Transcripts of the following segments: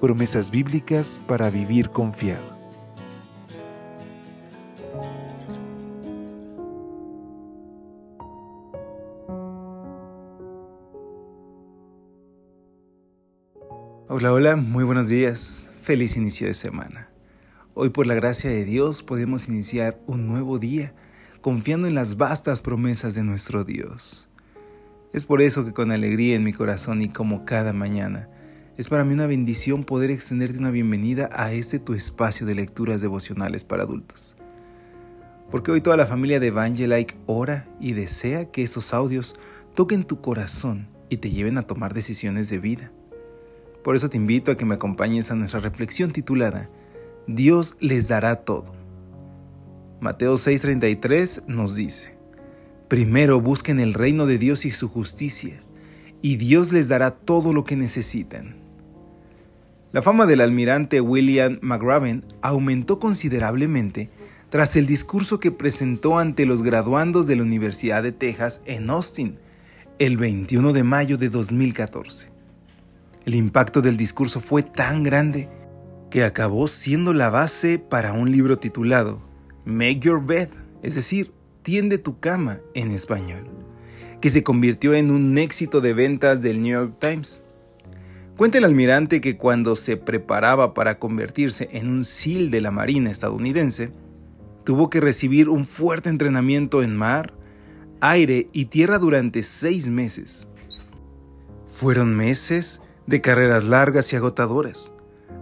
Promesas bíblicas para vivir confiado. Hola, hola, muy buenos días. Feliz inicio de semana. Hoy por la gracia de Dios podemos iniciar un nuevo día confiando en las vastas promesas de nuestro Dios. Es por eso que con alegría en mi corazón y como cada mañana, es para mí una bendición poder extenderte una bienvenida a este tu espacio de lecturas devocionales para adultos. Porque hoy toda la familia de Evangelike ora y desea que estos audios toquen tu corazón y te lleven a tomar decisiones de vida. Por eso te invito a que me acompañes a nuestra reflexión titulada Dios les dará todo. Mateo 6:33 nos dice, Primero busquen el reino de Dios y su justicia, y Dios les dará todo lo que necesitan. La fama del almirante William McRaven aumentó considerablemente tras el discurso que presentó ante los graduandos de la Universidad de Texas en Austin el 21 de mayo de 2014. El impacto del discurso fue tan grande que acabó siendo la base para un libro titulado Make Your Bed, es decir, Tiende tu cama en español, que se convirtió en un éxito de ventas del New York Times. Cuenta el almirante que cuando se preparaba para convertirse en un SEAL de la Marina estadounidense, tuvo que recibir un fuerte entrenamiento en mar, aire y tierra durante seis meses. Fueron meses de carreras largas y agotadoras,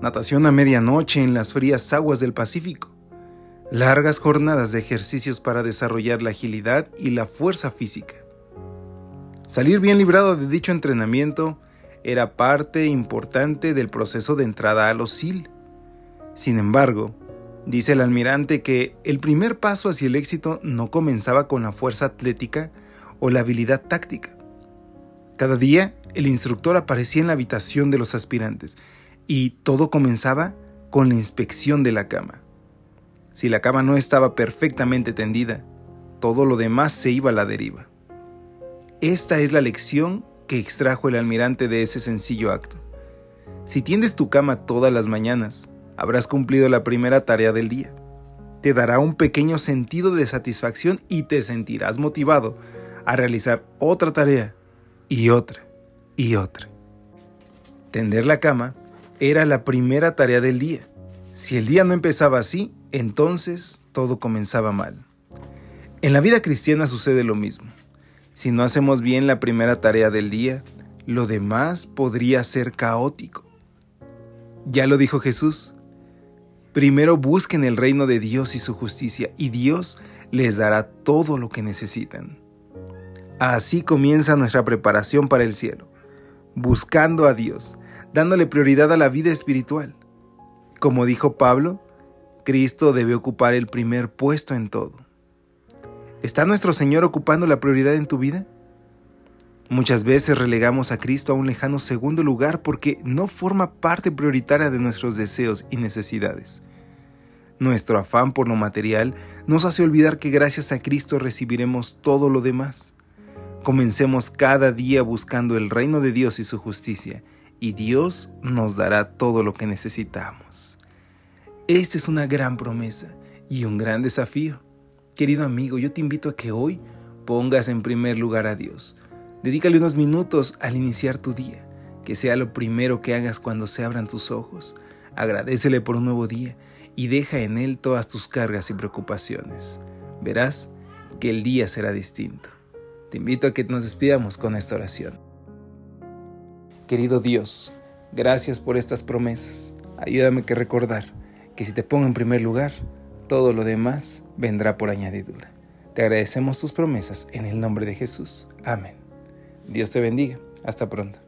natación a medianoche en las frías aguas del Pacífico, largas jornadas de ejercicios para desarrollar la agilidad y la fuerza física. Salir bien librado de dicho entrenamiento era parte importante del proceso de entrada a los SIL. Sin embargo, dice el almirante que el primer paso hacia el éxito no comenzaba con la fuerza atlética o la habilidad táctica. Cada día el instructor aparecía en la habitación de los aspirantes y todo comenzaba con la inspección de la cama. Si la cama no estaba perfectamente tendida, todo lo demás se iba a la deriva. Esta es la lección que extrajo el almirante de ese sencillo acto. Si tiendes tu cama todas las mañanas, habrás cumplido la primera tarea del día. Te dará un pequeño sentido de satisfacción y te sentirás motivado a realizar otra tarea y otra y otra. Tender la cama era la primera tarea del día. Si el día no empezaba así, entonces todo comenzaba mal. En la vida cristiana sucede lo mismo. Si no hacemos bien la primera tarea del día, lo demás podría ser caótico. Ya lo dijo Jesús. Primero busquen el reino de Dios y su justicia, y Dios les dará todo lo que necesitan. Así comienza nuestra preparación para el cielo buscando a Dios, dándole prioridad a la vida espiritual. Como dijo Pablo, Cristo debe ocupar el primer puesto en todo. ¿Está nuestro Señor ocupando la prioridad en tu vida? Muchas veces relegamos a Cristo a un lejano segundo lugar porque no forma parte prioritaria de nuestros deseos y necesidades. Nuestro afán por lo material nos hace olvidar que gracias a Cristo recibiremos todo lo demás. Comencemos cada día buscando el reino de Dios y su justicia, y Dios nos dará todo lo que necesitamos. Esta es una gran promesa y un gran desafío. Querido amigo, yo te invito a que hoy pongas en primer lugar a Dios. Dedícale unos minutos al iniciar tu día, que sea lo primero que hagas cuando se abran tus ojos. Agradecele por un nuevo día y deja en él todas tus cargas y preocupaciones. Verás que el día será distinto. Te invito a que nos despidamos con esta oración. Querido Dios, gracias por estas promesas. Ayúdame a recordar que si te pongo en primer lugar, todo lo demás vendrá por añadidura. Te agradecemos tus promesas en el nombre de Jesús. Amén. Dios te bendiga. Hasta pronto.